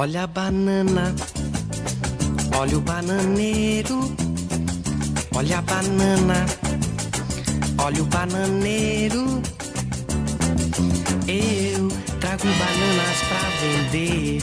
Olha a banana, olha o bananeiro. Olha a banana, olha o bananeiro. Eu trago bananas pra vender.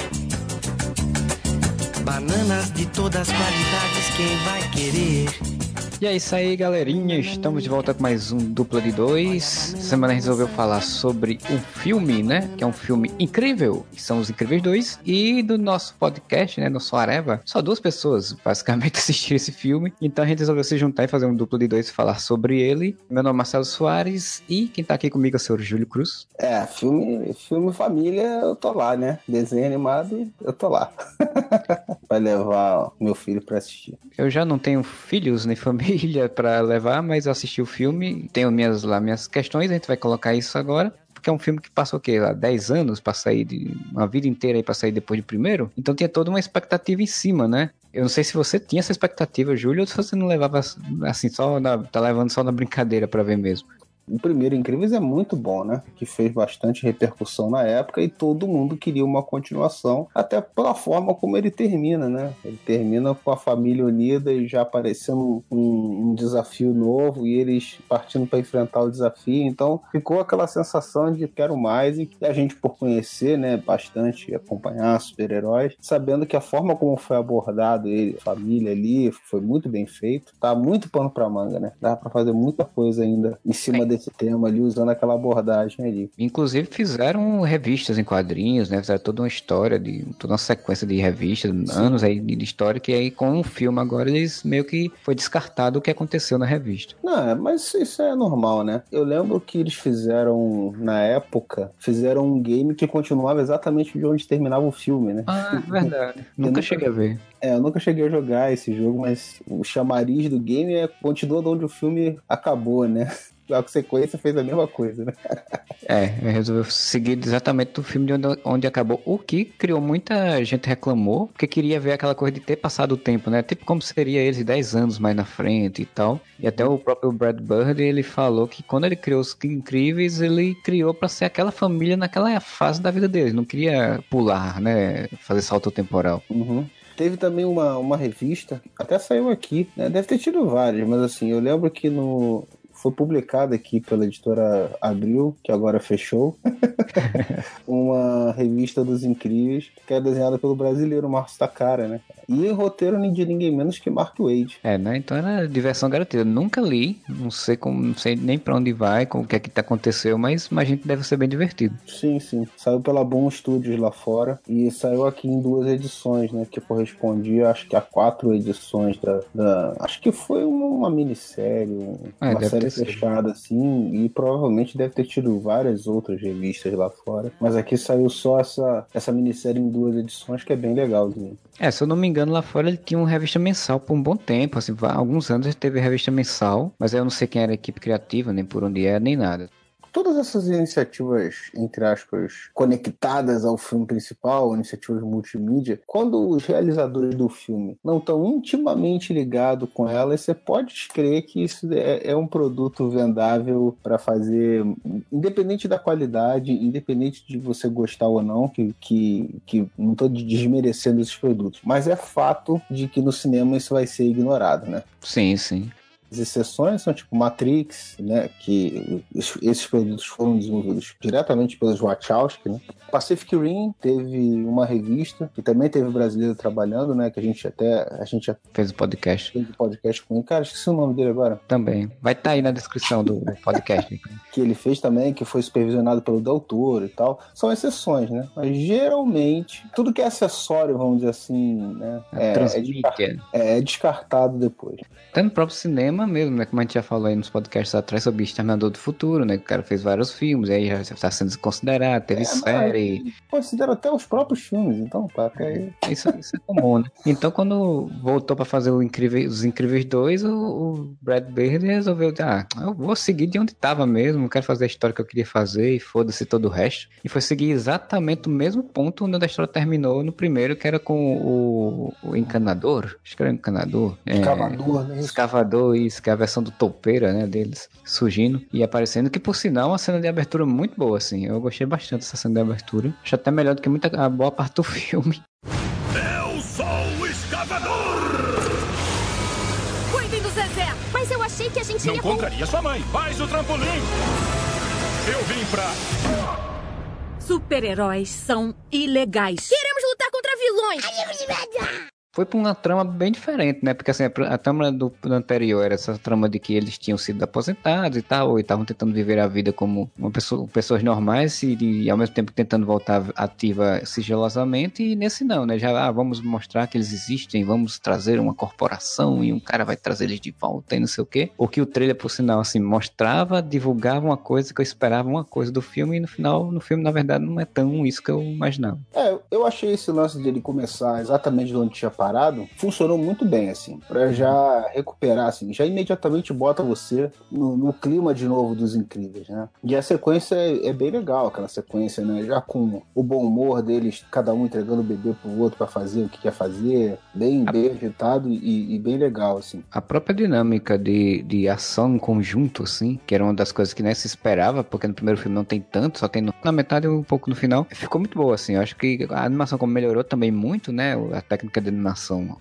Bananas de todas as qualidades, quem vai querer? E é isso aí, galerinha. Estamos de volta com mais um Dupla de Dois. Semana resolveu falar sobre um filme, né? Que é um filme incrível, que são Os Incríveis Dois. E do nosso podcast, né? Nosso Areva, só duas pessoas basicamente assistiram esse filme. Então a gente resolveu se juntar e fazer um Dupla de Dois e falar sobre ele. Meu nome é Marcelo Soares e quem tá aqui comigo é o senhor Júlio Cruz. É, filme, filme família, eu tô lá, né? Desenho animado, eu tô lá. Vai levar meu filho pra assistir. Eu já não tenho filhos nem família para levar, mas eu assisti o filme, tenho minhas lá minhas questões, a gente vai colocar isso agora. Porque é um filme que passou o quê? Lá, 10 anos para sair de. Uma vida inteira aí pra sair depois do primeiro. Então tinha toda uma expectativa em cima, né? Eu não sei se você tinha essa expectativa, Júlio, ou se você não levava assim, só na, tá levando só na brincadeira para ver mesmo. O primeiro Incríveis é muito bom, né? Que fez bastante repercussão na época e todo mundo queria uma continuação, até pela forma como ele termina, né? Ele termina com a família unida e já aparecendo um, um desafio novo e eles partindo para enfrentar o desafio. Então ficou aquela sensação de quero mais e a gente, por conhecer, né, bastante, acompanhar super-heróis, sabendo que a forma como foi abordado ele, a família ali, foi muito bem feito. Tá muito pano para manga, né? Dá para fazer muita coisa ainda em cima dele desse tema ali, usando aquela abordagem ali. Inclusive fizeram revistas em quadrinhos, né? Fizeram toda uma história, de toda uma sequência de revistas, Sim. anos aí de história, que aí com o filme agora eles meio que foi descartado o que aconteceu na revista. Não, é, mas isso é normal, né? Eu lembro que eles fizeram, na época, fizeram um game que continuava exatamente de onde terminava o filme, né? Ah, verdade. nunca, nunca cheguei a ver. É, eu nunca cheguei a jogar esse jogo, mas o chamariz do game é continua de onde o filme acabou, né? A sequência fez a mesma coisa, né? É, resolveu seguir exatamente do filme de onde, onde, acabou. O que criou muita gente reclamou, porque queria ver aquela coisa de ter passado o tempo, né? Tipo como seria eles 10 anos mais na frente e tal. E até o próprio Brad Bird, ele falou que quando ele criou os Incríveis, ele criou para ser aquela família naquela fase da vida deles. Não queria pular, né? Fazer salto temporal. Uhum. Teve também uma, uma revista, até saiu aqui, né? Deve ter tido várias, mas assim, eu lembro que no, foi publicada aqui pela editora Abril, que agora fechou, uma revista dos incríveis, que é desenhada pelo brasileiro Marcos Takara, né? E roteiro de ninguém menos que Mark Wade. É, né? Então era diversão garantida. nunca li, não sei como, não sei nem para onde vai, com o que é que tá aconteceu, mas imagino que deve ser bem divertido. Sim, sim. Saiu pela Boom Studios lá fora e saiu aqui em duas edições, né? Que correspondia, acho que a quatro edições da. da acho que foi uma, uma minissérie, é, uma série fechada, assim, e provavelmente deve ter tido várias outras revistas lá fora. Mas aqui saiu só essa, essa minissérie em duas edições, que é bem legal. É, se eu não me engano, lá fora ele tinha uma revista mensal por um bom tempo, assim, alguns anos ele teve revista mensal, mas eu não sei quem era a equipe criativa, nem por onde era, nem nada todas essas iniciativas, entre aspas, conectadas ao filme principal, iniciativas multimídia, quando os realizadores do filme não estão intimamente ligados com elas, você pode crer que isso é, é um produto vendável para fazer, independente da qualidade, independente de você gostar ou não, que, que, que não estou desmerecendo esses produtos, mas é fato de que no cinema isso vai ser ignorado, né? Sim, sim. As exceções são tipo Matrix, né, que esses produtos foram desenvolvidos diretamente pelos Wachowski, né? Pacific Rim teve uma revista que também teve brasileiro trabalhando, né, que a gente até a gente fez o podcast. Fez o podcast com ele. Cara, esqueci o nome dele agora. Também. Vai estar tá aí na descrição do podcast. que ele fez também, que foi supervisionado pelo Del Toro e tal. São exceções, né? Mas geralmente tudo que é acessório, vamos dizer assim, né, é, é, é, é descartado depois. Até no próprio cinema cinema mesmo, né? Como a gente já falou aí nos podcasts atrás sobre Exterminador do Futuro, né? O cara fez vários filmes, aí já está sendo considerado, teve é, série. Considera até os próprios filmes, então, pá, é... Isso, isso é comum, né? Então, quando voltou para fazer o Incrível, os Incríveis 2, o, o Brad Bird resolveu, ah, eu vou seguir de onde estava mesmo, quero fazer a história que eu queria fazer e foda-se todo o resto. E foi seguir exatamente o mesmo ponto onde a história terminou no primeiro, que era com o, o encanador, acho que era o encanador. Escavador, é, né? Escavador, Isso, que é a versão do topeira, né, deles, surgindo e aparecendo, que por sinal é uma cena de abertura muito boa, assim. Eu gostei bastante dessa cena de abertura. Acho até melhor do que muita a boa parte do filme. Eu sou o escavador! Cuidem do Zezé! Mas eu achei que a gente Não ia... contraria sua mãe. Faz o trampolim. Eu vim pra... Super-heróis são ilegais. Queremos lutar contra vilões. Foi pra uma trama bem diferente, né? Porque assim, a, trama do, do anterior era essa trama de que eles tinham sido aposentados e tal, e estavam tentando viver a vida como uma pessoa, pessoas normais e, e ao mesmo tempo tentando voltar ativa sigilosamente. E nesse não, né? Já ah, vamos mostrar que eles existem, vamos trazer uma corporação e um cara vai trazer eles de volta e não sei o quê. O que o trailer, por sinal, assim, mostrava, divulgava uma coisa que eu esperava uma coisa do filme, e no final, no filme, na verdade, não é tão isso que eu imaginava. É, eu achei esse lance dele começar exatamente de onde tinha funcionou muito bem, assim, Pra já recuperar, assim, já imediatamente bota você no, no clima de novo dos Incríveis, né? E a sequência é, é bem legal, aquela sequência, né? Já com o bom humor deles, cada um entregando o bebê pro outro pra fazer o que quer fazer, bem, bem agitado e, e bem legal, assim. A própria dinâmica de, de ação em conjunto, assim, que era uma das coisas que nem se esperava, porque no primeiro filme não tem tanto, só tem no- na metade um pouco no final, ficou muito boa, assim. Eu acho que a animação, como melhorou também muito, né? A técnica de animação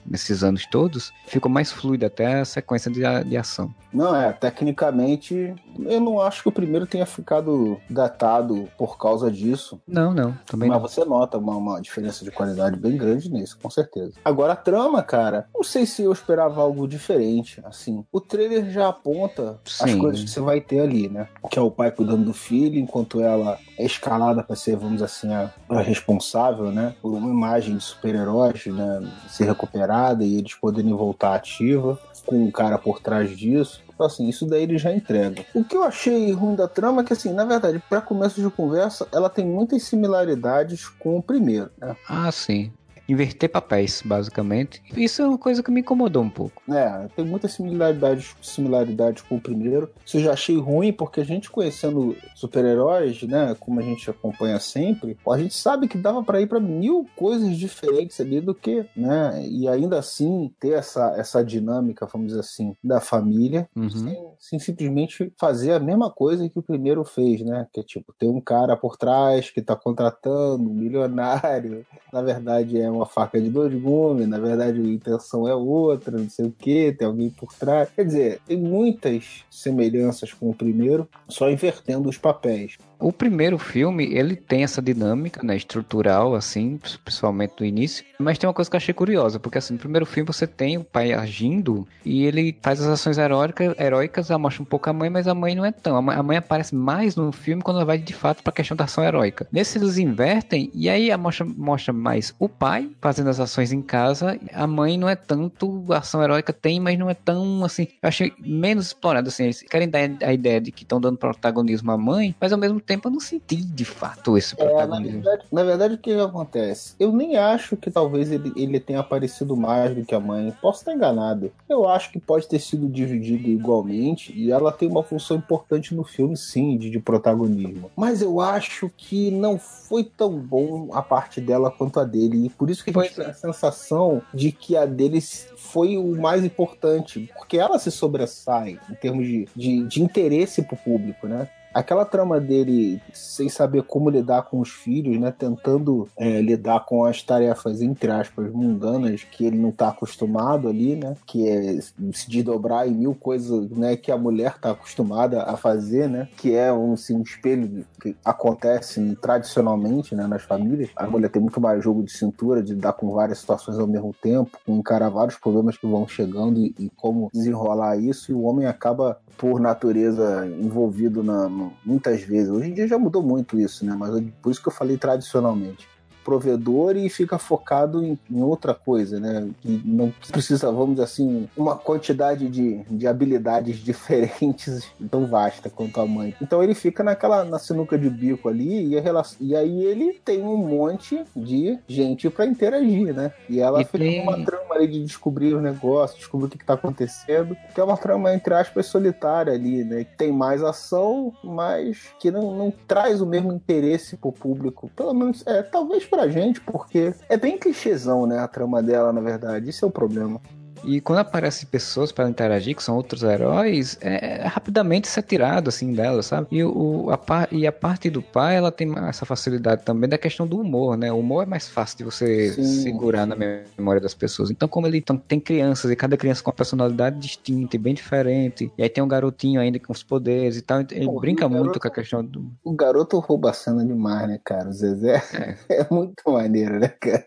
nesses anos todos, ficou mais fluida até a sequência de, de ação. Não, é, tecnicamente, eu não acho que o primeiro tenha ficado datado por causa disso. Não, não, também Mas não. você nota uma, uma diferença de qualidade bem grande nisso, com certeza. Agora, a trama, cara, não sei se eu esperava algo diferente. Assim, o trailer já aponta as Sim. coisas que você vai ter ali, né? Que é o pai cuidando do filho, enquanto ela é escalada para ser, vamos assim, a, a responsável, né? Por uma imagem de super-heróis, né? Ser recuperada e eles poderem voltar ativa, com um cara por trás disso. Então, assim, isso daí ele já entrega. O que eu achei ruim da trama é que, assim, na verdade, para começo de conversa, ela tem muitas similaridades com o primeiro, né? Ah, sim. Inverter papéis, basicamente. Isso é uma coisa que me incomodou um pouco. É, tem muitas similaridades, similaridades com o primeiro. Isso eu já achei ruim, porque a gente conhecendo super-heróis, né, como a gente acompanha sempre, a gente sabe que dava pra ir pra mil coisas diferentes ali do que, né, e ainda assim ter essa, essa dinâmica, vamos dizer assim, da família, Uhum. sem, sem simplesmente fazer a mesma coisa que o primeiro fez, né, que é tipo, ter um cara por trás que tá contratando, um milionário, na verdade é uma faca de dois gumes, na verdade a intenção é outra, não sei o que, tem alguém por trás. Quer dizer, tem muitas semelhanças com o primeiro, só invertendo os papéis. O primeiro filme, ele tem essa dinâmica, né, estrutural, assim, principalmente no início. Mas tem uma coisa que eu achei curiosa, porque assim, no primeiro filme você tem o pai agindo e ele faz as ações heróicas, heróicas mostra um pouco a mãe, mas a mãe não é tão. A mãe, aparece mais no filme quando ela vai de fato pra questão da ação heróica. Nesse eles invertem e aí a mostra, mostra mais o pai fazendo as ações em casa. A mãe não é tanto, a ação heróica tem, mas não é tão assim. Eu achei menos explorado, assim. Eles querem dar a ideia de que estão dando protagonismo à mãe, mas ao mesmo tempo eu não senti de fato esse É, na protagonismo. verdade, na verdade, o que acontece? Eu nem acho que talvez ele, ele tenha aparecido mais do que a mãe. Posso estar enganado. Eu acho que pode ter sido dividido igualmente e ela tem uma função importante no filme, sim, de, de protagonismo. Mas eu acho que não foi tão bom a parte dela quanto a dele. E por isso que a gente Pois tem é. a sensação de que a dele foi o mais importante. Porque ela se sobressai em termos de, de, de interesse pro público, né? Aquela trama dele sem saber como lidar com os filhos, né? Tentando é, lidar com as tarefas, entre aspas, mundanas que ele não tá acostumado ali, né? Que é se desdobrar em mil coisas, né? Que a mulher tá acostumada a fazer, né? Que é um, assim, um espelho que acontece tradicionalmente, né? Nas famílias. A mulher tem muito mais jogo de cintura, de lidar com várias situações ao mesmo tempo, encarar vários problemas que vão chegando e, e como desenrolar isso. E o homem acaba, por natureza, envolvido na, muitas vezes. Hoje em dia já mudou muito isso, né? Mas por isso que eu falei tradicionalmente. Provedor e fica focado em, em outra coisa, né? Que não precisa, vamos dizer assim, uma quantidade de, de habilidades diferentes tão vasta quanto a mãe. Então ele fica naquela na sinuca de bico ali e, a relação, e aí ele tem um monte de gente pra interagir, né? E ela E fica tem- numa trama ali de descobrir os negócios, descobrir o que, que tá acontecendo, que é uma trama, entre aspas, solitária ali, né? Que tem mais ação, mas que não, não traz o mesmo interesse pro público. Pelo menos, é, talvez pra gente, porque é bem clichêzão, né? A trama dela, na verdade. Isso é o problema. E quando aparecem pessoas para interagir, que são outros heróis, é, é rapidamente se é tirado assim dela, sabe? E, o, a, par, e a parte do pai, ela tem essa facilidade também da questão do humor, né? O humor é mais fácil de você Sim. segurar na memória das pessoas. Então, como ele então, tem crianças e cada criança com uma personalidade distinta e bem diferente, e aí tem um garotinho ainda com os poderes e tal, ele Pô, brinca muito garoto, com a questão do. O garoto rouba a cena demais, né, cara? O Zezé é, é muito maneiro, né, cara?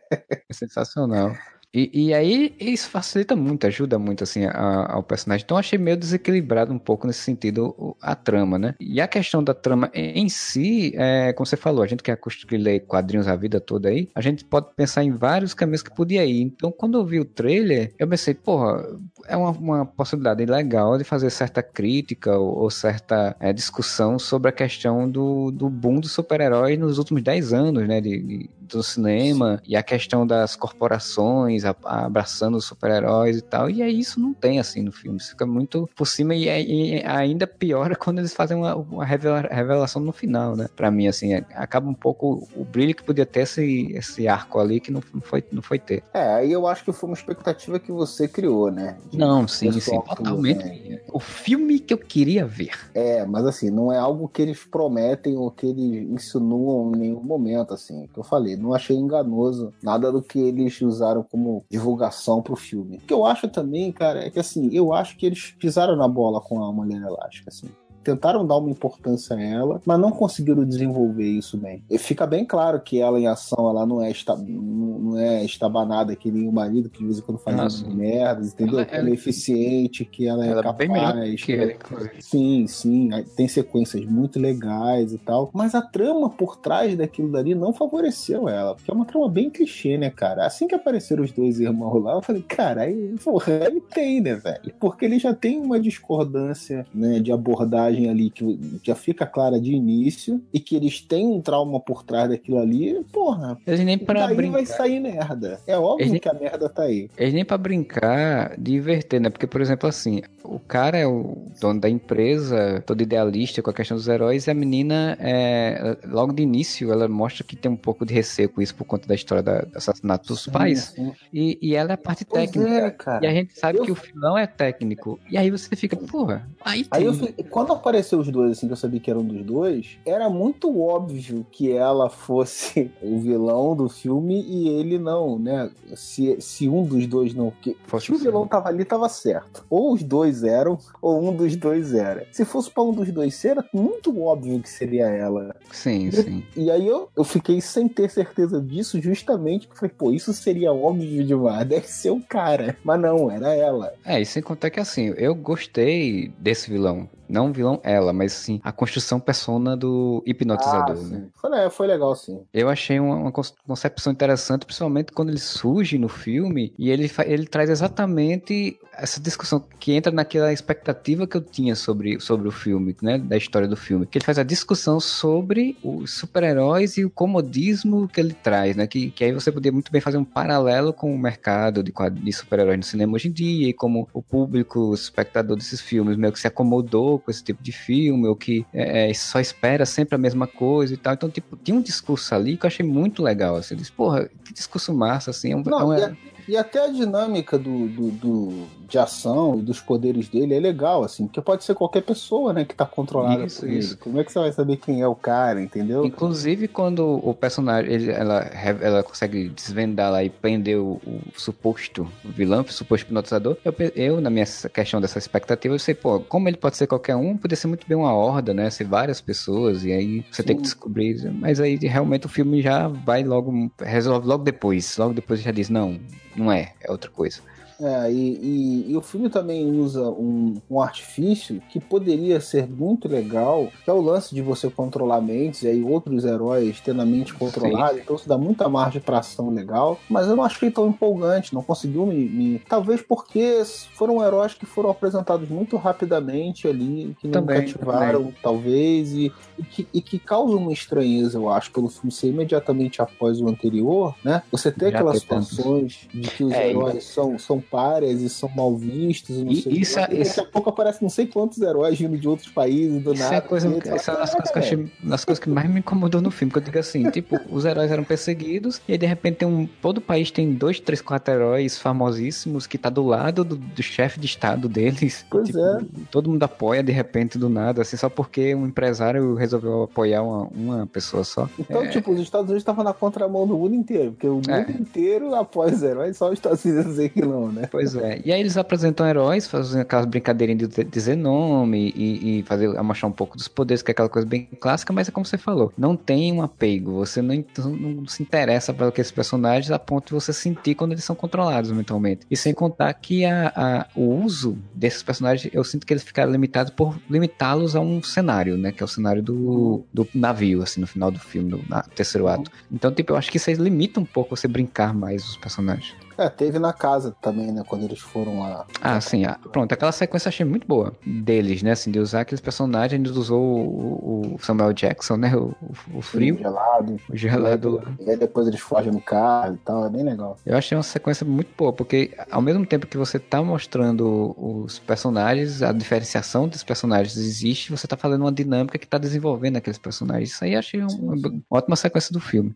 É sensacional. E, e aí isso facilita muito, ajuda muito assim a, ao personagem. Então achei meio desequilibrado um pouco nesse sentido a trama, né? E a questão da trama em si, é, como você falou, a gente que é que lê quadrinhos a vida toda aí, a gente pode pensar em vários caminhos que podia ir. Então quando eu vi o trailer, eu pensei, porra, é uma, uma possibilidade legal de fazer certa crítica ou, ou certa é, discussão sobre a questão do, do boom dos super-heróis nos últimos 10 anos, né? De, de, do cinema e a questão das corporações a, a abraçando os super-heróis e tal. E aí isso não tem assim no filme. Isso fica muito por cima e, é, e ainda piora quando eles fazem uma, uma revelação no final, né? Pra mim, assim, é, acaba um pouco o brilho que podia ter esse, esse arco ali que não, não, foi, não foi ter. É, aí eu acho que foi uma expectativa que você criou, né? De não, sim, sim, totalmente. O filme que eu queria ver. É, mas assim, não é algo que eles prometem ou que eles insinuam em nenhum momento, assim, que eu falei. Não achei enganoso nada do que eles usaram como divulgação pro filme. O que eu acho também, cara, é que assim, eu acho que eles pisaram na bola com a Mulher Elástica, assim tentaram dar uma importância a ela, mas não conseguiram desenvolver isso bem. E fica bem claro que ela em ação, ela não é, esta, não é estabanada que nem o marido, que de vez em quando faz Nossa. merdas, entendeu? Ela, ela, ela, é eficiente, que ela é ela capaz. É que ela, sim, sim. Tem sequências muito legais e tal. Mas a trama por trás daquilo dali não favoreceu ela. Porque é uma trama bem clichê, né, cara? Assim que apareceram os dois irmãos lá, eu falei, cara, aí, porra, ele tem, né, velho? Porque ele já tem uma discordância, né, de abordagem personagem ali que já fica clara de início e que eles têm um trauma por trás daquilo ali, porra. Eles nem para brincar. vai sair merda. É óbvio nem... que a merda tá aí. Eles nem para brincar de inverter, né? Porque, por exemplo, assim, o cara é o dono da empresa, todo idealista com a questão dos heróis, e a menina, é, logo de início, ela mostra que tem um pouco de receio com isso por conta da história da, do assassinato dos sim, pais. Sim. E, e ela é a parte pois técnica. É, cara. E a gente sabe eu... que o filão é técnico. E aí você fica, porra, aí tem. Aí eu, quando apareceu os dois, assim, que eu sabia que eram dos dois, era muito óbvio que ela fosse o vilão do filme e ele não, né? Se, se um dos dois não. Que, se o vilão tava ali, tava certo. Ou os dois eram, ou um dos dois era. Se fosse pra um dos dois ser, era muito óbvio que seria ela. Sim, e, sim. E aí eu, eu fiquei sem ter certeza disso, justamente porque falei, pô, isso seria óbvio demais, deve ser o cara. Mas não, era ela. É, e sem contar que assim, eu gostei desse vilão. Não o ela, mas sim a construção persona do hipnotizador, ah, né? Foi, foi legal, sim. Eu achei uma, uma, concepção interessante, principalmente quando ele surge no filme e ele, ele traz exatamente essa discussão que entra naquela expectativa que eu tinha sobre, sobre o filme, né? Da história do filme. Que ele faz a discussão sobre os super-heróis e o comodismo que ele traz, né? Que, que aí você poderia muito bem fazer um paralelo com o mercado de, de super-heróis no cinema hoje em dia e como o público, o espectador desses filmes meio que se acomodou com esse tipo de filme ou que é, é só espera sempre a mesma coisa e tal. Então, tipo, tinha um discurso ali que eu achei muito legal, assim. Eu disse, porra, que discurso massa, assim. É um, Não, é uma... E até a dinâmica do, do, do, de ação e dos poderes dele é legal, assim, porque pode ser qualquer pessoa, né, que tá controlada isso, por isso. ele. Como é que você vai saber quem é o cara, entendeu? Inclusive, quando o personagem, ele, ela, ela consegue desvendar lá e prender o, o suposto vilão, o suposto hipnotizador, eu, eu, na minha questão dessa expectativa, eu sei, pô, como ele pode ser qualquer um, poderia ser muito bem uma horda, né, ser várias pessoas, e aí você Sim. tem que descobrir, mas aí realmente o filme já vai logo, resolve logo depois, logo depois já diz, não, não é, é outra coisa. É, e, e, e, o filme também usa um, um, artifício que poderia ser muito legal, que é o lance de você controlar mentes e aí outros heróis tendo a mente controlada, Sim. então isso dá muita margem pra ação legal, mas eu não achei tão empolgante, não conseguiu me, me... Talvez porque foram heróis que foram apresentados muito rapidamente ali, que não também, cativaram, também. talvez, e, e, que, e que causam uma estranheza, eu acho, pelo filme ser imediatamente após o anterior, né? Você tem Já aquelas situações de que os é, heróis são, são párias e são mal vistos. Não E sei o isso é- E daqui isso- a pouco aparecem não sei quantos heróis vindo de outros países do Isso nada. é, coisa, E isso é uma das coisas que eu "Caraca, achei, das coisas que mais me incomodou no filme, que eu digo assim, tipo, os heróis eram perseguidos, e aí de repente tem um. Todo país tem dois, três, quatro heróis famosíssimos que tá do lado do, do chefe de estado deles. Pois Tipo, é. Todo mundo apoia de repente do nada, assim, só porque um empresário resolveu apoiar uma, uma pessoa só. Então, tipo, os Estados Unidos estavam na contramão do mundo inteiro, porque o mundo É. inteiro apoia os heróis, só os Estados Unidos dizer que não, né? Pois é. E aí eles apresentam heróis, fazem aquelas brincadeirinhas de dizer- nome e, e fazer mostrar um pouco dos poderes, que é aquela coisa bem clássica, mas é como você falou, não tem um apego, você não, não se interessa por aqueles personagens a ponto de você sentir quando eles são controlados mentalmente. E sem contar que a, a- o uso desses personagens, eu sinto que eles ficaram limitados por limitá-los a um cenário, né? Que é o cenário do, do navio, assim, no final do filme, no na- terceiro ato. Então, tipo, eu acho que vocês limitam um pouco você brincar mais os personagens. É, teve na casa também, né? Quando eles foram lá. Ah, sim. ah, pronto, aquela sequência eu achei muito boa deles, né? Assim, de usar aqueles personagens, gente usou o, o Samuel Jackson, né? O, o- o frio, Gelado. o gelado. E aí depois eles fogem no carro e tal, é bem legal. Eu achei uma sequência muito boa, porque ao mesmo tempo que você tá mostrando os personagens, a diferenciação dos personagens existe, você tá fazendo uma dinâmica que tá desenvolvendo aqueles personagens. Isso aí eu achei um- uma ótima sequência do filme.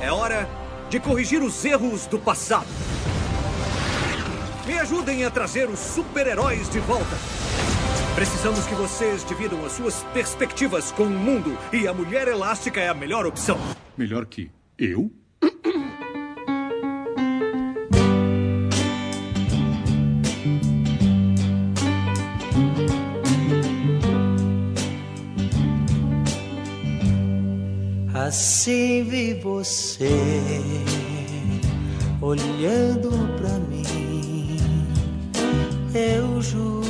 É hora de corrigir os erros do passado. Me ajudem a trazer os super-heróis de volta. Precisamos que vocês dividam as suas perspectivas com o mundo e a Mulher Elástica é a melhor opção. Melhor que eu? Assim vi você olhando pra mim. Eu juro.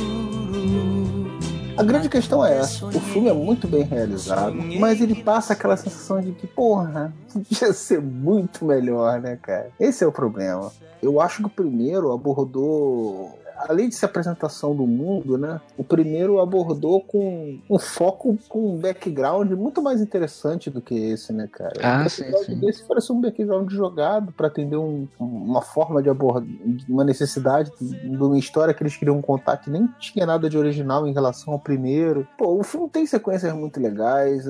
A grande questão é essa: o filme é muito bem realizado, mas ele passa aquela sensação de que, porra, podia ser muito melhor, né, cara? Esse é o problema. Eu acho que o primeiro abordou. Além de ser a apresentação do mundo, né? O primeiro abordou com um foco, com um background muito mais interessante do que esse, né, cara? Ah, sim, sim. desse parece um background jogado para atender um- uma forma de abordar, uma necessidade de uma história que eles queriam contar que nem tinha nada de original em relação ao primeiro. Pô, o filme tem sequências muito legais,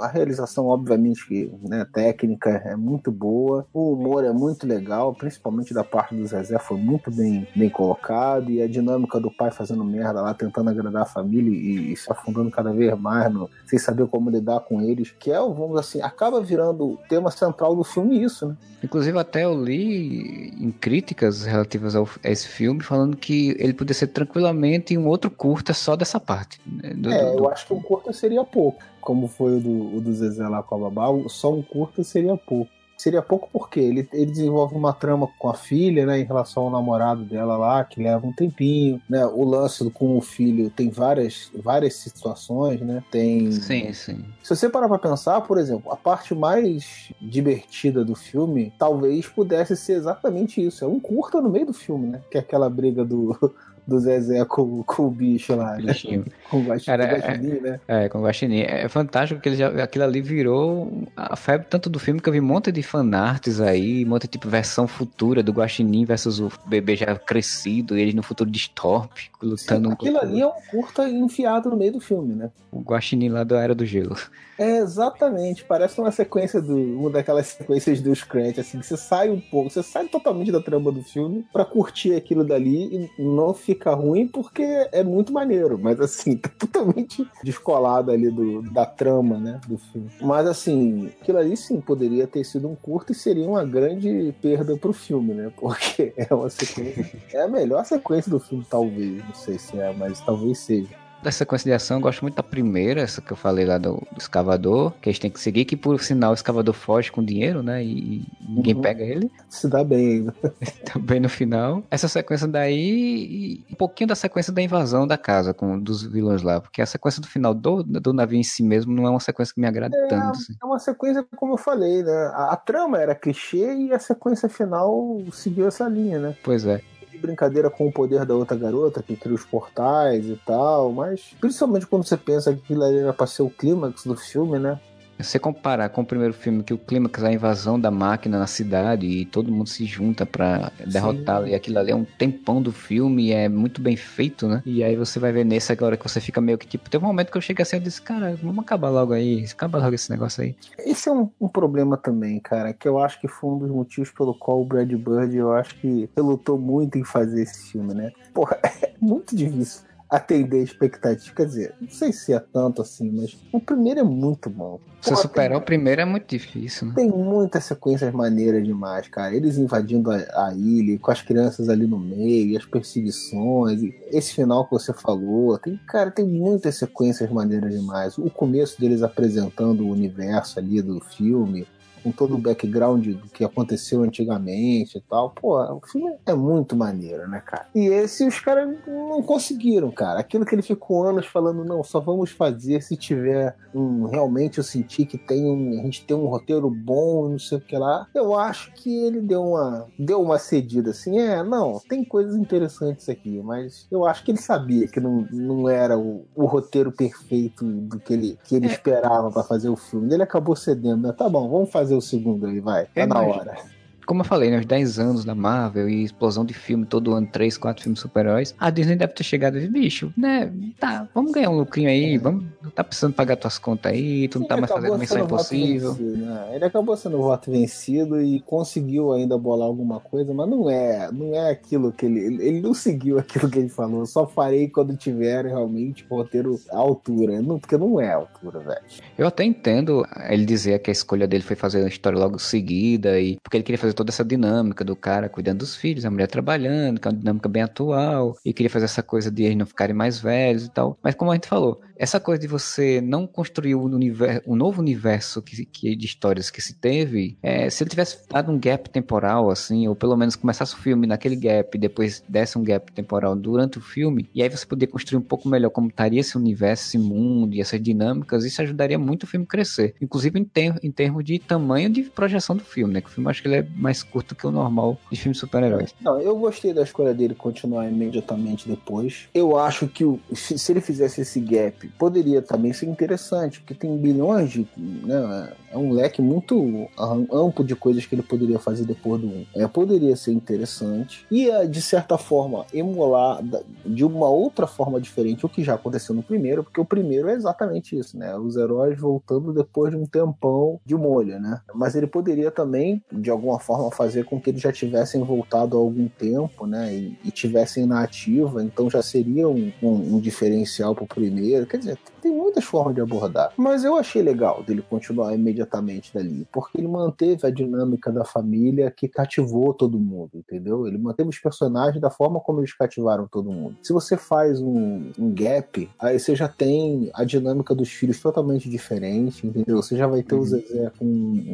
a realização, obviamente, que, né, técnica é muito boa, o humor é muito legal, principalmente da parte do Zezé, foi muito bem, bem colocado, e a dinâmica do pai fazendo merda lá, tentando agradar a família e, e se afundando cada vez mais, no, sem saber como lidar com eles, que é, vamos dizer assim, acaba virando o tema central do filme isso, né? Inclusive, até eu li em críticas relativas ao, a esse filme, falando que ele podia ser tranquilamente um outro curta só dessa parte. né, do- É, do- eu acho que um curta seria pouco. Como foi o do, o do Zezé lá com a Babá, só um curta seria pouco. Seria pouco porque ele, ele desenvolve uma trama com a filha, né, em relação ao namorado dela lá, que leva um tempinho, né, o lance com o filho tem várias, várias situações, né, tem... Sim, sim. Se você parar pra pensar, por exemplo, a parte mais divertida do filme talvez pudesse ser exatamente isso. É um curta no meio do filme, né, que é aquela briga do... Do Zezé com, com o bicho lá, né? Bichinho. Com o Guaxinim, Cara, é- Guaxinim, né? É, com o Guaxinim. É fantástico que ele já, aquilo ali virou a febre tanto do filme que eu vi um monte de fanarts aí, um monte de tipo versão futura do Guaxinim versus o bebê já crescido, ele no futuro distópico, lutando um Aquilo contra ali é um curta enfiado no meio do filme, né? o Guaxinim lá da Era do Gelo. É, exatamente. Parece uma sequência do. Uma daquelas sequências do Scratch, assim, que você sai um pouco, você sai totalmente da trama do filme pra curtir aquilo dali e não fica ruim porque é muito maneiro. Mas assim, tá totalmente descolado ali do, da trama, né? Do filme. Mas assim, aquilo ali sim poderia ter sido um curto e seria uma grande perda pro filme, né? Porque é uma sequência. É a melhor sequência do filme, talvez. Não sei se é, mas talvez seja. Da sequência de ação, eu gosto muito da primeira, essa que eu falei lá do, do escavador, que eles têm que seguir, que por sinal o escavador foge com dinheiro, né? E, ninguém Uhum. pega ele. Se dá bem ainda. Também no final. Essa sequência daí e um pouquinho da sequência da invasão da casa com dos vilões lá, porque a sequência do final do, do navio em si mesmo não é uma sequência que me agrada tanto. assim. É uma sequência, como eu falei, né? A, a trama era clichê e a sequência final seguiu essa linha, né? Pois é. De brincadeira com o poder da outra garota que cria os portais e tal, mas principalmente quando você pensa que aquilo era pra ser o clímax do filme, né? Você comparar com o primeiro filme, que o clímax é a invasão da máquina na cidade e todo mundo se junta pra derrotá-lo, e aquilo ali é um tempão do filme e é muito bem feito, né? E aí você vai ver nesse agora que você fica meio que tipo. Teve um momento que eu cheguei assim e disse, cara, vamos acabar logo aí, acaba logo esse negócio aí. Esse é um, um problema também, cara, que eu acho que foi um dos motivos pelo qual o Brad Bird, eu acho que lutou muito em fazer esse filme, né? Porra, é muito difícil atender a expectativa. Quer dizer, não sei se é tanto assim, mas o primeiro é muito bom. Porra, superar o primeiro é muito difícil, né? Tem muitas sequências maneiras demais, cara. Eles invadindo a, a ilha, com as crianças ali no meio, e as perseguições, e esse final que você falou. Tem, cara, tem muitas sequências maneiras demais. O começo deles apresentando o universo ali do filme, com todo o background do que aconteceu antigamente e tal. Pô, o filme é muito maneiro, né, cara? E esse os caras não conseguiram, cara. Aquilo que ele ficou anos falando, não, só vamos fazer se tiver um. Realmente eu senti que tem um. A gente tem um roteiro bom, não sei o que lá. Eu acho que ele deu uma. Deu uma cedida assim. É, não, tem coisas interessantes aqui, mas eu acho que ele sabia que não, não era o, o roteiro perfeito do que ele, que ele esperava pra fazer o filme. Ele acabou cedendo, né? Tá bom, vamos fazer o segundo aí, vai. Tá É, na mas- hora. Como eu falei, né? Os 10 anos da Marvel e explosão de filme todo ano, 3, 4 filmes super-heróis. A Disney deve ter chegado e bicho, né? Tá, vamos ganhar um lucrinho aí, vamos. Não tá precisando pagar tuas contas aí, tu não tá mais fazendo missão impossível. vencido, né? Ele acabou sendo o voto vencido e conseguiu ainda bolar alguma coisa, mas não é, não é aquilo que ele, ele não seguiu aquilo que ele falou. Só farei quando tiver realmente o roteiro à altura, não, porque não é à altura, velho. Eu até entendo ele dizer que a escolha dele foi fazer a história logo seguida, e porque ele queria fazer toda essa dinâmica do cara cuidando dos filhos, a mulher trabalhando, que é uma dinâmica bem atual, e queria fazer essa coisa de eles não ficarem mais velhos e tal. Mas como a gente falou, essa coisa de você não construir um, universo, um novo universo que, que- de histórias que se teve, é, se ele tivesse dado um gap temporal, assim, ou pelo menos começasse o filme naquele gap e depois desse um gap temporal durante o filme, e aí você poderia construir um pouco melhor como estaria esse universo, esse mundo e essas dinâmicas, isso ajudaria muito o filme crescer. Inclusive em, ter, em termos de tamanho de projeção do filme, né? Que o filme acho que ele é mais curto que o normal de filmes super-heróis. Não, eu gostei da escolha dele continuar imediatamente depois. Eu acho que o- se ele fizesse esse gap, poderia também ser interessante, porque tem bilhões de. Né, é um leque muito am- amplo de coisas que ele poderia fazer depois do 1. É, poderia ser interessante. E, é, de certa forma, emular de uma outra forma diferente o que já aconteceu no primeiro, porque o primeiro é exatamente isso, né? Os heróis voltando depois de um tempão de molho, né? Mas ele poderia também, de alguma forma, fazer com que eles já tivessem voltado há algum tempo, né? E, e tivessem na ativa, então já seria um, um- um diferencial pro primeiro. Quer dizer, tem muitas formas de abordar. Mas eu achei legal dele continuar imediatamente dali, porque ele manteve a dinâmica da família que cativou todo mundo, entendeu? Ele manteve os personagens da forma como eles cativaram todo mundo. Se você faz um, um gap, aí você já tem a dinâmica dos filhos totalmente diferente, entendeu? Você já vai ter o Zezé com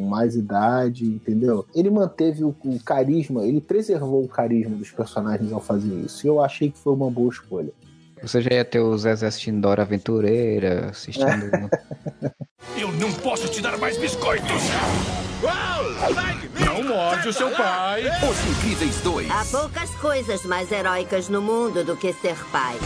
mais idade, entendeu? Ele manteve o, o carisma, ele preservou o carisma dos personagens ao fazer isso. E eu achei que foi uma boa escolha. Você já ia ter o Zezé assistindo Dora Aventureira, assistindo. Eu não posso te dar mais biscoitos! Não morde o seu pai! Os Incríveis 2. Há poucas coisas mais heróicas no mundo do que ser pai.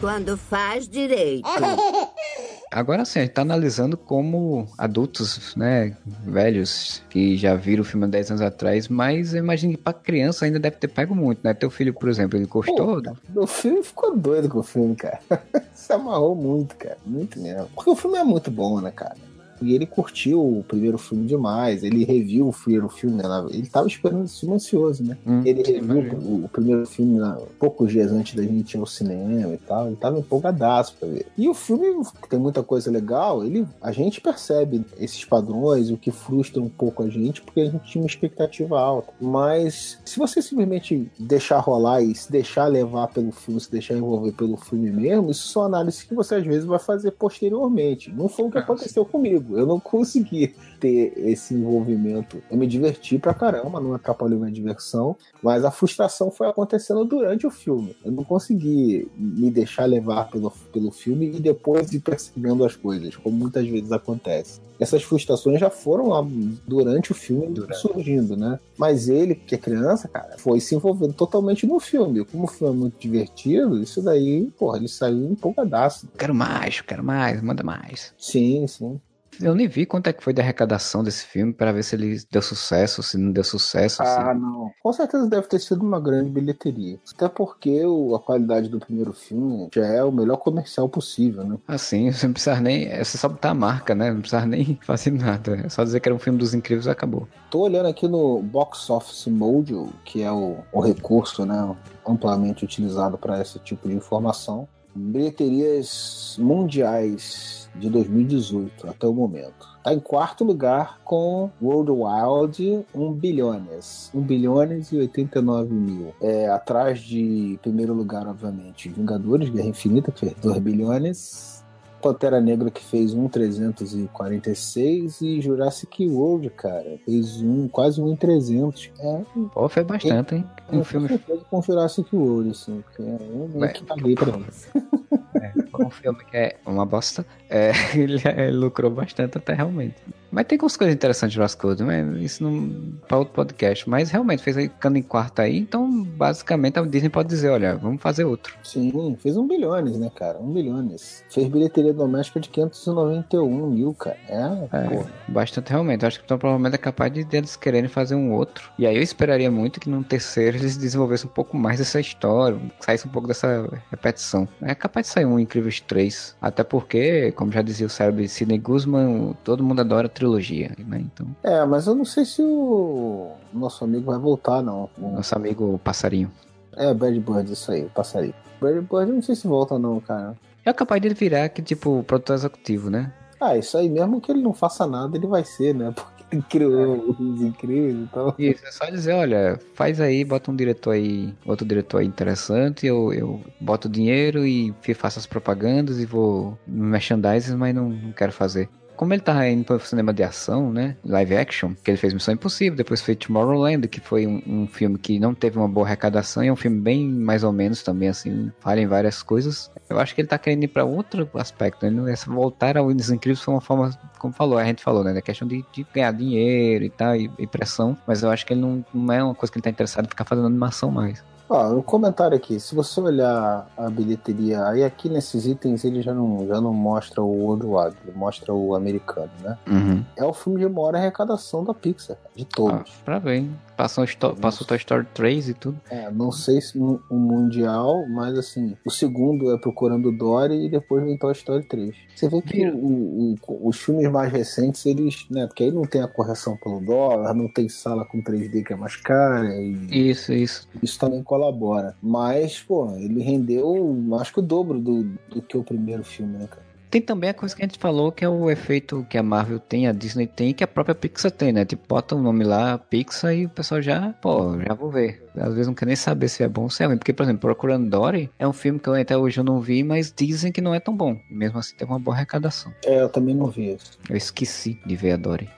Quando faz direito. Agora sim, a gente tá analisando como adultos, né, velhos, que já viram o filme há 10 anos atrás, mas eu imagino que pra criança ainda deve ter pego muito, né? Teu filho, por exemplo, ele gostou? Pô, meu filho ficou doido com o filme, cara. Se amarrou muito, cara. Muito mesmo. Porque o filme é muito bom, né, cara? E ele curtiu o primeiro filme demais. Ele reviu o primeiro filme, né? Ele tava esperando esse filme ansioso, né? Hum, Ele reviu o, o primeiro filme na- poucos dias antes da gente ir ao cinema e tal. Ele tava empolgadaço pra ver. E o filme, que tem muita coisa legal, ele, a gente percebe esses padrões, o que frustra um pouco a gente, porque a gente tinha uma expectativa alta. Mas se você simplesmente deixar rolar e se deixar levar pelo filme, se deixar envolver pelo filme mesmo, isso são análises que você às vezes vai fazer posteriormente. Não foi o que Ah, aconteceu comigo. Eu não consegui ter esse envolvimento. Eu me diverti pra caramba, não atrapalhou minha diversão, mas a frustração foi acontecendo durante o filme. Eu não consegui me deixar levar pelo, pelo filme e depois ir percebendo as coisas, como muitas vezes acontece. Essas frustrações já foram lá durante o filme durante. surgindo, né? Mas ele, que é criança, cara, foi se envolvendo totalmente no filme. Como o filme é muito divertido, isso daí, porra, ele saiu empolgadaço. Quero mais, quero mais, manda mais. Sim, sim. Eu nem vi quanto é que foi da arrecadação desse filme para ver se ele deu sucesso, se não deu sucesso. Ah, se... não. Com certeza deve ter sido uma grande bilheteria. Até porque o, a qualidade do primeiro filme já é o melhor comercial possível, né? Assim, você não precisa nem. É só botar a marca, né? Não precisa nem fazer nada. É só dizer que era um filme dos incríveis e acabou. Tô olhando aqui no Box Office Mojo, que é o, o recurso, né? Amplamente utilizado para esse tipo de informação. Bilheterias mundiais de 2018 até o momento. Está em quarto lugar com World Wild 1 bilhões. 1 bilhões e 89 mil. É, atrás de primeiro lugar, obviamente, Vingadores, Guerra Infinita, que fez 2 bilhões. Pantera Negra que fez um 346 e Jurassic World, cara, fez um quase um 300. É, Pô, foi bastante, hein? Um filme com Jurassic World, assim, porque eu meio que paguei pra. É, um filme que é uma bosta. É, ele, ele, lucrou bastante até realmente. Mas tem algumas coisas interessantes de World, né? Isso não para outro podcast. Mas realmente fez aí ficando em quarto aí, então basicamente a Disney pode dizer, olha, vamos fazer outro. Sim, fez um bilhões, né, cara? Um bilhões. Fez bilheteria doméstica de 591 mil, cara. É, é bastante realmente. Eu acho que então provavelmente é capaz de eles quererem fazer um outro. E aí eu esperaria muito que no terceiro eles desenvolvessem um pouco mais dessa história, saísse um pouco dessa repetição. É capaz de sair um Incríveis 3. Até porque, como já dizia o cérebro Sidney Guzman, todo mundo adora trilogia, né? Então... É, mas eu não sei se o nosso amigo vai voltar, não. Nosso amigo Passarinho. É, Bad Bird, isso aí, Passarinho. Bad Bird eu não sei se volta, não, cara. É capaz de ele virar que, tipo, produtor executivo, né? Ah, isso aí mesmo que ele não faça nada, ele vai ser, né? Porque ele criou é. os incríveis e tal. Isso, é só dizer, olha, faz aí, bota um diretor aí, outro diretor aí interessante, eu, eu boto dinheiro e faço as propagandas e vou merchandising, mas não, não quero fazer como ele tava indo pro cinema de ação, né? Live action, que ele fez Missão Impossível, depois fez Tomorrowland, que foi um, um, filme que não teve uma boa arrecadação, e é um filme bem mais ou menos também, assim, falha em várias coisas. Eu acho que ele tá querendo ir pra outro aspecto, né? Essa voltar ao Windows Incríveis foi uma forma, como falou, a gente falou, né? Da questão de, de ganhar dinheiro e tal, e, e, pressão, mas eu acho que ele não, não é uma coisa que ele tá interessado em ficar fazendo animação mais. Ó, um comentário aqui, se você olhar a bilheteria, aí aqui nesses itens ele já não, já não mostra o worldwide, ele mostra o americano, né? Uhum. É o filme de maior arrecadação da Pixar, de todos. Ah, pra ver, Passou, passou Toy Story 3 e tudo. É, não sei se o um, mundial, mas assim, o segundo é Procurando Dory e depois vem Toy Story 3. Você vê que o, o, os filmes mais recentes, eles, né, porque aí não tem a correção pelo dólar, não tem sala com 3D que é mais cara. E isso, isso. Isso também colabora. Mas, pô, ele rendeu, acho que o dobro do, do que o primeiro filme, né, cara? Tem também a coisa que a gente falou, que é o efeito que a Marvel tem, a Disney tem, que a própria Pixar tem, né? Tipo, bota o nome lá, Pixar, e o pessoal já, pô, já vou ver. Às vezes não quer nem saber se é bom ou se é ruim. Porque, por exemplo, Procurando Dory é um filme que eu até hoje eu não vi, mas dizem que não é tão bom. E mesmo assim tem uma boa arrecadação. É, eu também não vi isso. Eu esqueci de ver a Dory.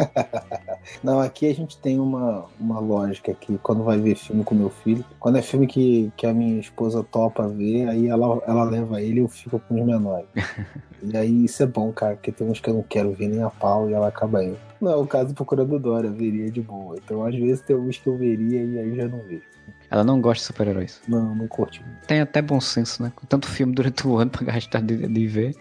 não, aqui a gente tem uma, uma lógica que quando vai ver filme com meu filho, quando é filme que, que a minha esposa topa ver, aí ela, ela leva ele e eu fico com os menores. E aí isso é bom, cara, porque tem uns que eu não quero ver nem a pau e ela acaba indo. Não é o caso Procurando Dora, eu veria de boa. Então às vezes tem uns que eu veria e aí já não vejo. Ela não gosta de super-heróis. Não, não curte. Tem até bom senso, né? Com tanto filme durante o ano pra gastar de, de ver.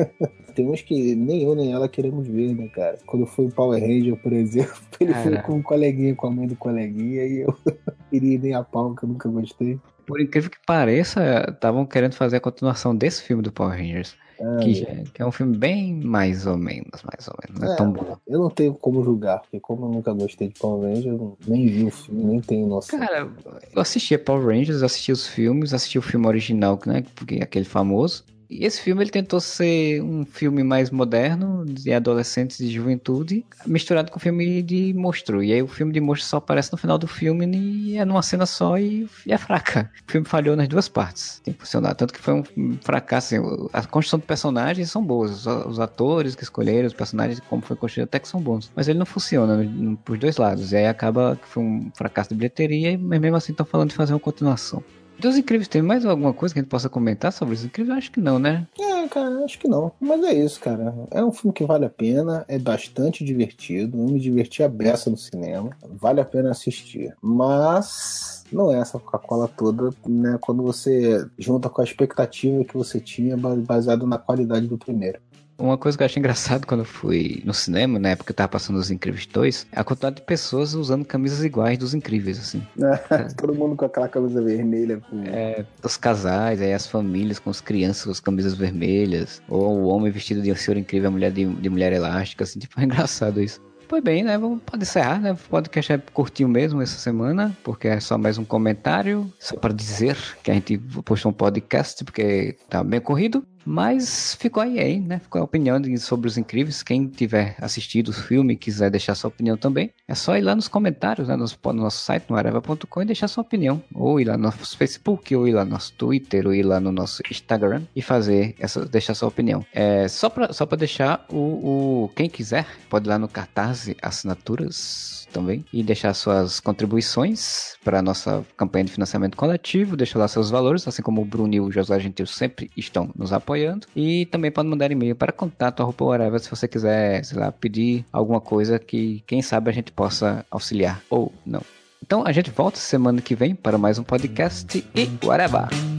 Tem uns que nem eu nem ela queremos ver, né, cara? Quando foi o Power Ranger, por exemplo, ele Caraca. foi com um coleguinha, com a mãe do coleguinha, e eu queria nem a pau, que eu nunca gostei. Por incrível que pareça, estavam querendo fazer a continuação desse filme do Power Rangers. É, que, já, que, é um filme bem mais ou menos, mais ou menos. Não é, é, tão bom. Eu não tenho como julgar, porque como eu nunca gostei de Power Rangers, nem vi o filme, nem tenho noção. Cara, eu assistia Power Rangers, assisti os filmes, assisti o filme original, né? Porque é aquele famoso. Esse filme ele tentou ser um filme mais moderno, de adolescentes e juventude, misturado com filme de monstro. E aí o filme de monstro só aparece no final do filme e é numa cena só e, e é fraca. O filme falhou nas duas partes. Tem que funcionar. Tanto que foi um fracasso. Assim, a construção de personagens são boas. Os, atores que escolheram, os personagens, como foi construído, até que são bons. Mas ele não funciona pros dois lados. E aí acaba que foi um fracasso de bilheteria, mas mesmo assim estão falando de fazer uma continuação. Dos Incríveis, tem mais alguma coisa que a gente possa comentar sobre os Incríveis? Acho que não, né? É, cara, acho que não. Mas é isso, cara. É um filme que vale a pena, é bastante divertido. Eu me diverti a beça no cinema. Vale a pena assistir. Mas não é essa Coca-Cola toda, né? Quando você junta com a expectativa que você tinha baseado na qualidade do primeiro. Uma coisa que eu achei engraçado quando eu fui no cinema, na época que eu tava passando os Incríveis 2, a quantidade de pessoas usando camisas iguais dos Incríveis, assim. Todo mundo com aquela camisa vermelha. É, os casais, aí as famílias com as crianças com as camisas vermelhas, ou o homem vestido de um senhor incrível, a mulher de, de mulher elástica, assim, tipo, é engraçado isso. Pois bem, né? Vamos, pode encerrar, né? O podcast é curtinho mesmo essa semana, porque é só mais um comentário, só para dizer que a gente postou um podcast, porque tá bem corrido. Mas ficou aí, aí, né? Ficou a opinião sobre os incríveis. Quem tiver assistido o filme e quiser deixar sua opinião também, é só ir lá nos comentários, né? No, no nosso site, no areva.com e deixar sua opinião. Ou ir lá no nosso Facebook, ou ir lá no nosso Twitter, ou ir lá no nosso Instagram e fazer essa, deixar sua opinião. É, só para só pra deixar o, o. Quem quiser, pode ir lá no Cartaz Assinaturas também e deixar suas contribuições para a nossa campanha de financiamento coletivo, deixar lá seus valores, assim como o Bruno e o José Gentil sempre estão nos apoiando. E também pode mandar e-mail para contato arroba se você quiser, sei lá, pedir alguma coisa que quem sabe a gente possa auxiliar ou não. Então a gente volta semana que vem para mais um podcast e whatever!